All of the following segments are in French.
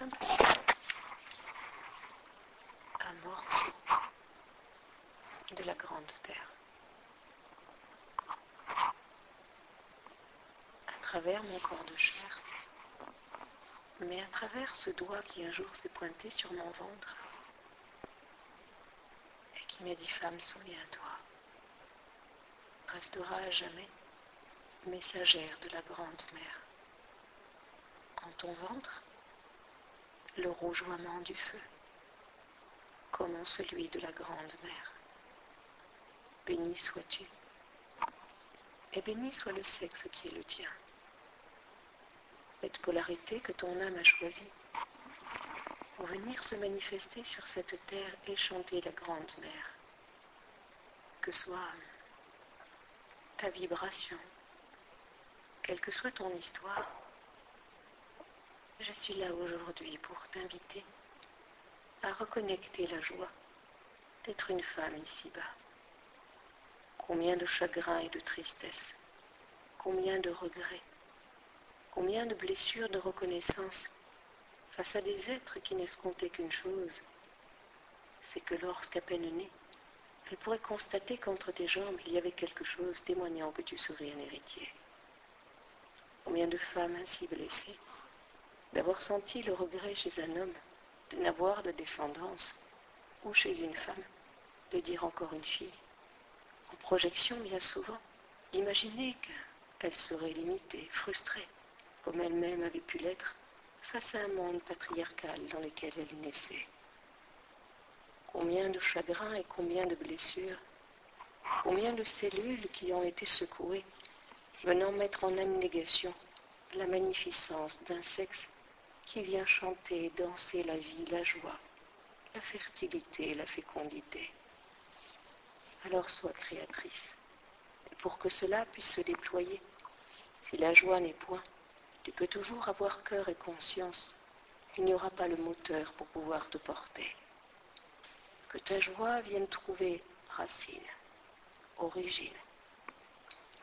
un morceau de la grande terre. À travers mon corps de chair, mais à travers ce doigt qui un jour s'est pointé sur mon ventre et qui m'a dit Femme, souviens-toi, restera à jamais messagère de la grande mère. En ton ventre, le rougeoiement du feu, comme en celui de la grande mère. Béni sois-tu, et béni soit le sexe qui est le tien. Cette polarité que ton âme a choisie pour venir se manifester sur cette terre et chanter la grande mère. Que soit ta vibration, quelle que soit ton histoire, je suis là aujourd'hui pour t'inviter à reconnecter la joie d'être une femme ici-bas. Combien de chagrin et de tristesse, combien de regrets, combien de blessures de reconnaissance face à des êtres qui n'escomptaient qu'une chose, c'est que lorsqu'à peine née, elle pourrait constater qu'entre tes jambes il y avait quelque chose témoignant que tu serais un héritier. Combien de femmes ainsi blessées d'avoir senti le regret chez un homme de n'avoir de descendance, ou chez une femme de dire encore une fille, en projection bien souvent, imaginer qu'elle serait limitée, frustrée, comme elle-même avait pu l'être, face à un monde patriarcal dans lequel elle naissait. Combien de chagrins et combien de blessures, combien de cellules qui ont été secouées, venant mettre en abnégation la magnificence d'un sexe qui vient chanter, danser la vie, la joie, la fertilité, la fécondité. Alors sois créatrice. Et pour que cela puisse se déployer, si la joie n'est point, tu peux toujours avoir cœur et conscience. Il n'y aura pas le moteur pour pouvoir te porter. Que ta joie vienne trouver racine, origine,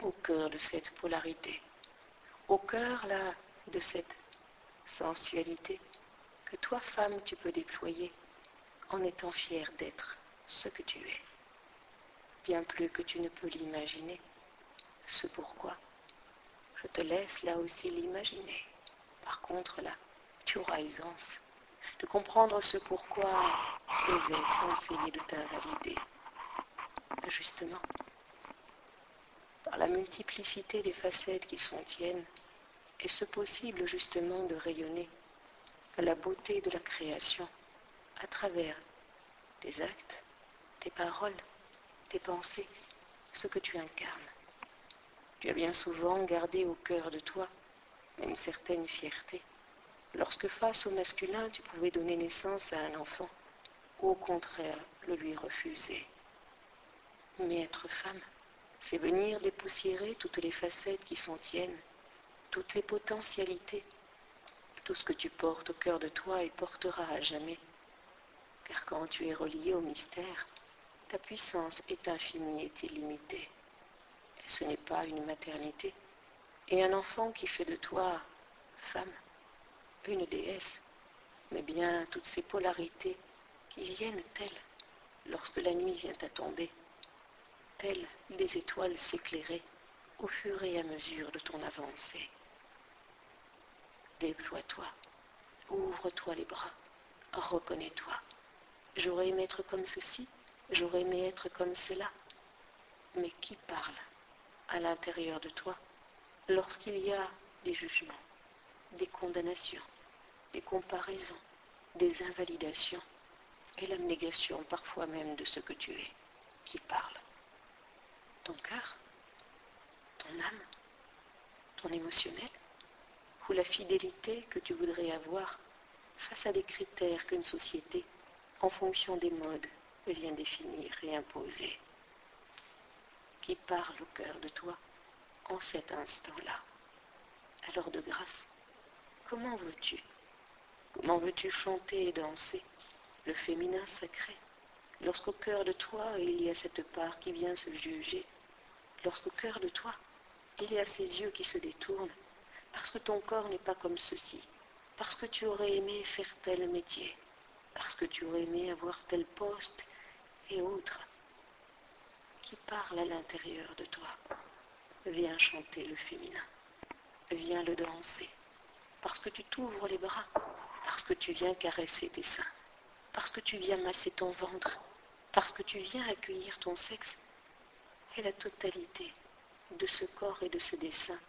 au cœur de cette polarité, au cœur là de cette sensualité que toi, femme, tu peux déployer en étant fière d'être ce que tu es, bien plus que tu ne peux l'imaginer. Ce pourquoi je te laisse là aussi l'imaginer. Par contre, là, tu auras aisance de comprendre ce pourquoi les êtres ont essayé de t'invalider. Justement, par la multiplicité des facettes qui sont tiennes, est-ce possible justement de rayonner à la beauté de la création à travers tes actes, tes paroles, tes pensées, ce que tu incarnes? Tu as bien souvent gardé au cœur de toi une certaine fierté, lorsque face au masculin tu pouvais donner naissance à un enfant, ou au contraire le lui refuser. Mais être femme, c'est venir dépoussiérer toutes les facettes qui sont tiennes toutes les potentialités, tout ce que tu portes au cœur de toi et porteras à jamais. Car quand tu es relié au mystère, ta puissance est infinie et illimitée. Et ce n'est pas une maternité. Et un enfant qui fait de toi femme, une déesse, mais bien toutes ces polarités qui viennent telles lorsque la nuit vient à tomber, telles des étoiles s'éclairer au fur et à mesure de ton avancée. Déploie-toi, ouvre-toi les bras, reconnais-toi. J'aurais aimé être comme ceci, j'aurais aimé être comme cela. Mais qui parle à l'intérieur de toi lorsqu'il y a des jugements, des condamnations, des comparaisons, des invalidations et l'abnégation parfois même de ce que tu es qui parle? Ton cœur? Ton âme? Ton émotionnel? Ou la fidélité que tu voudrais avoir face à des critères qu'une société, en fonction des modes, vient définir et imposer. Qui parle au cœur de toi en cet instant-là Alors de grâce, comment veux-tu Comment veux-tu chanter et danser le féminin sacré lorsqu'au cœur de toi il y a cette part qui vient se juger, lorsqu'au cœur de toi il y a ces yeux qui se détournent parce que ton corps n'est pas comme ceci, parce que tu aurais aimé faire tel métier, parce que tu aurais aimé avoir tel poste et autres, qui parlent à l'intérieur de toi. Viens chanter le féminin, viens le danser, parce que tu t'ouvres les bras, parce que tu viens caresser tes seins, parce que tu viens masser ton ventre, parce que tu viens accueillir ton sexe. Et la totalité de ce corps et de ce dessin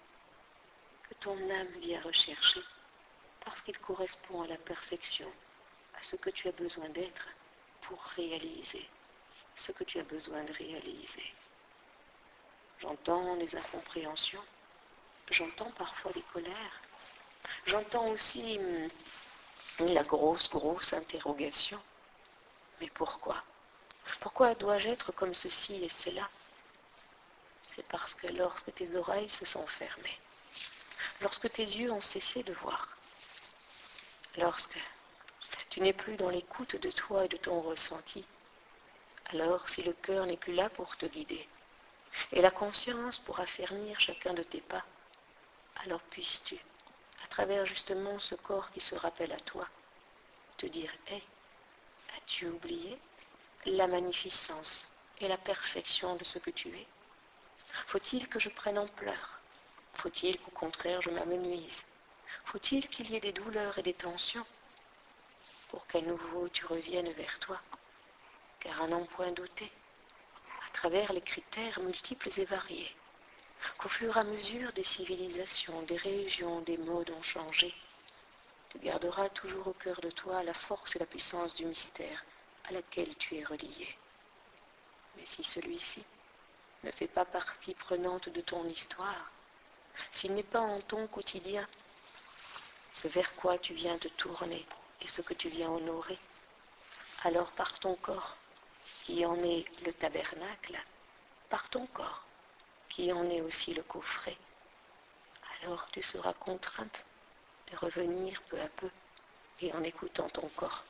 que ton âme vient rechercher parce qu'il correspond à la perfection, à ce que tu as besoin d'être pour réaliser ce que tu as besoin de réaliser. J'entends les incompréhensions, j'entends parfois les colères, j'entends aussi hum, la grosse, grosse interrogation. Mais pourquoi? Pourquoi dois-je être comme ceci et cela? C'est parce que lorsque tes oreilles se sont fermées, lorsque tes yeux ont cessé de voir, lorsque tu n'es plus dans l'écoute de toi et de ton ressenti, alors si le cœur n'est plus là pour te guider, et la conscience pour affermir chacun de tes pas, alors puisses-tu, à travers justement ce corps qui se rappelle à toi, te dire, hé, as-tu oublié la magnificence et la perfection de ce que tu es? Faut-il que je prenne ampleur Faut-il qu'au contraire je m'amenuise? Faut-il qu'il y ait des douleurs et des tensions pour qu'à nouveau tu reviennes vers toi? Car à n'en point douter, à travers les critères multiples et variés, qu'au fur et à mesure des civilisations, des régions, des modes ont changé, tu garderas toujours au cœur de toi la force et la puissance du mystère à laquelle tu es relié. Mais si celui-ci ne fait pas partie prenante de ton histoire, s'il n'est pas en ton quotidien, ce vers quoi tu viens te tourner et ce que tu viens honorer, alors par ton corps, qui en est le tabernacle, par ton corps, qui en est aussi le coffret, alors tu seras contrainte de revenir peu à peu et en écoutant ton corps.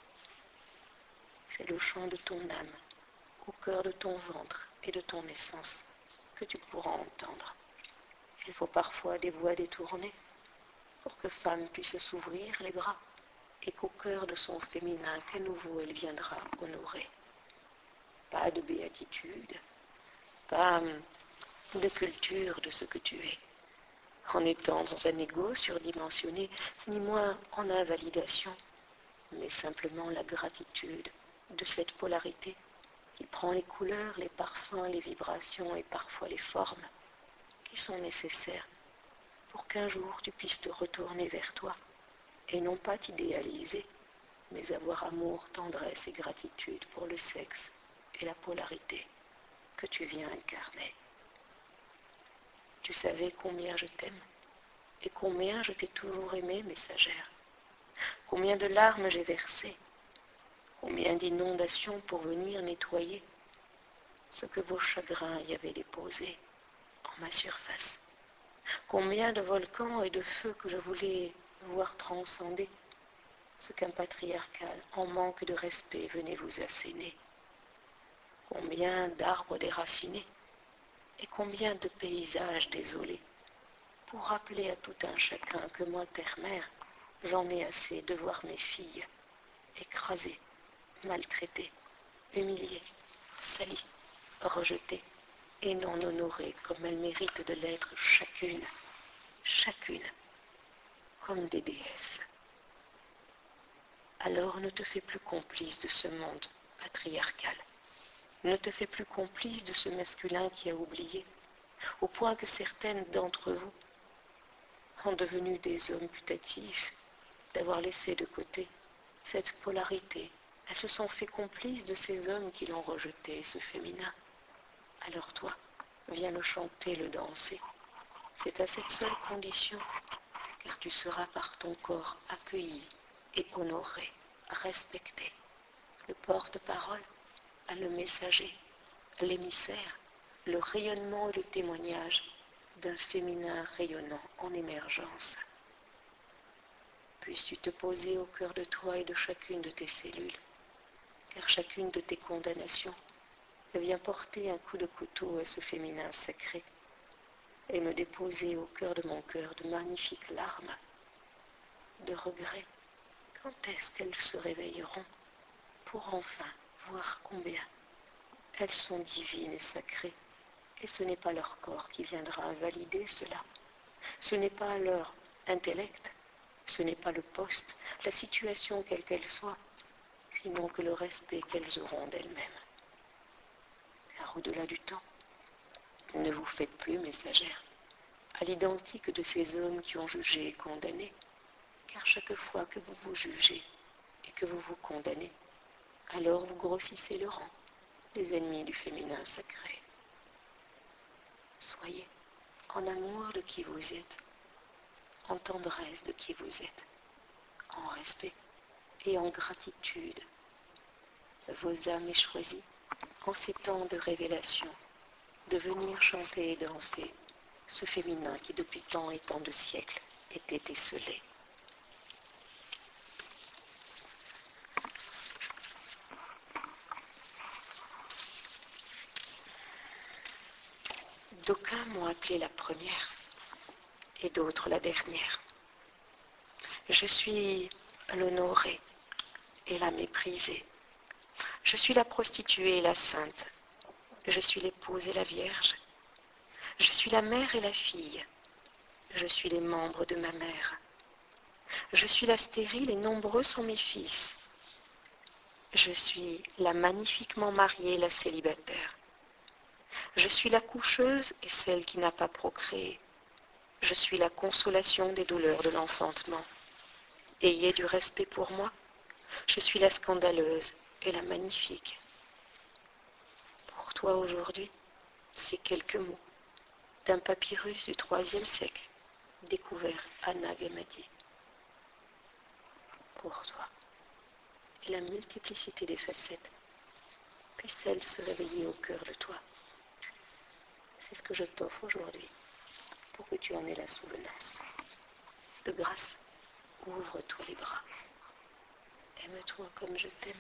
C'est le chant de ton âme, au cœur de ton ventre et de ton essence, que tu pourras entendre. Il faut parfois des voix détournées pour que femme puisse s'ouvrir les bras et qu'au cœur de son féminin qu'à nouveau elle viendra honorer. Pas de béatitude, pas hum, de culture de ce que tu es, en étant dans un ego surdimensionné, ni moins en invalidation, mais simplement la gratitude de cette polarité qui prend les couleurs, les parfums, les vibrations et parfois les formes sont nécessaires pour qu'un jour tu puisses te retourner vers toi et non pas t'idéaliser, mais avoir amour, tendresse et gratitude pour le sexe et la polarité que tu viens incarner. Tu savais combien je t'aime et combien je t'ai toujours aimé, messagère. Combien de larmes j'ai versées, combien d'inondations pour venir nettoyer ce que vos chagrins y avaient déposé ma surface. Combien de volcans et de feux que je voulais voir transcender. Ce qu'un patriarcal en manque de respect venait vous asséner. Combien d'arbres déracinés et combien de paysages désolés, pour rappeler à tout un chacun que moi, terre-mère, j'en ai assez de voir mes filles écrasées, maltraitées, humiliées, salies, rejetées et non honorées comme elles méritent de l'être chacune, chacune, comme des déesses. Alors ne te fais plus complice de ce monde patriarcal ne te fais plus complice de ce masculin qui a oublié, au point que certaines d'entre vous ont devenu des hommes putatifs, d'avoir laissé de côté cette polarité. Elles se sont fait complices de ces hommes qui l'ont rejeté, ce féminin. Alors toi, viens le chanter, le danser. C'est à cette seule condition, car tu seras par ton corps accueilli et honoré, respecté. Le porte-parole le messager, l'émissaire, le rayonnement et le témoignage d'un féminin rayonnant en émergence. Puisses-tu te poser au cœur de toi et de chacune de tes cellules, car chacune de tes condamnations vient porter un coup de couteau à ce féminin sacré et me déposer au cœur de mon cœur de magnifiques larmes, de regret. Quand est-ce qu'elles se réveilleront pour enfin voir combien elles sont divines et sacrées? Et ce n'est pas leur corps qui viendra valider cela. Ce n'est pas leur intellect, ce n'est pas le poste, la situation quelle qu'elle soit, sinon que le respect qu'elles auront d'elles-mêmes. Au-delà du temps, ne vous faites plus messagère, à l'identique de ces hommes qui ont jugé et condamné, car chaque fois que vous vous jugez et que vous vous condamnez, alors vous grossissez le rang des ennemis du féminin sacré. Soyez en amour de qui vous êtes, en tendresse de qui vous êtes, en respect et en gratitude. Vos âmes est choisie en ces temps de révélation de venir chanter et danser ce féminin qui depuis tant et tant de siècles était esselé. D'aucuns m'ont appelée la première et d'autres la dernière. Je suis l'honorée et la méprisée. Je suis la prostituée et la sainte. Je suis l'épouse et la vierge. Je suis la mère et la fille. Je suis les membres de ma mère. Je suis la stérile et nombreux sont mes fils. Je suis la magnifiquement mariée et la célibataire. Je suis la coucheuse et celle qui n'a pas procréé. Je suis la consolation des douleurs de l'enfantement. Ayez du respect pour moi. Je suis la scandaleuse et la magnifique. Pour toi aujourd'hui, ces quelques mots d'un papyrus du IIIe siècle, découvert à Nagamadi. Pour toi, et la multiplicité des facettes, puisse-elle se réveiller au cœur de toi. C'est ce que je t'offre aujourd'hui, pour que tu en aies la souvenance. De grâce, ouvre-toi les bras. Aime-toi comme je t'aime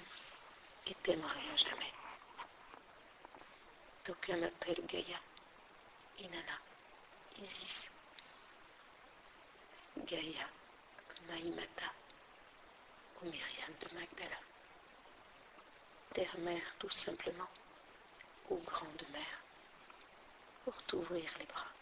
et t'aimerai à jamais. M'appelle Gaïa, Inanna, Isis, Gaïa, Maïmata ou Myriam de Magdala. Terre-mère tout simplement, ou grande mère, pour t'ouvrir les bras.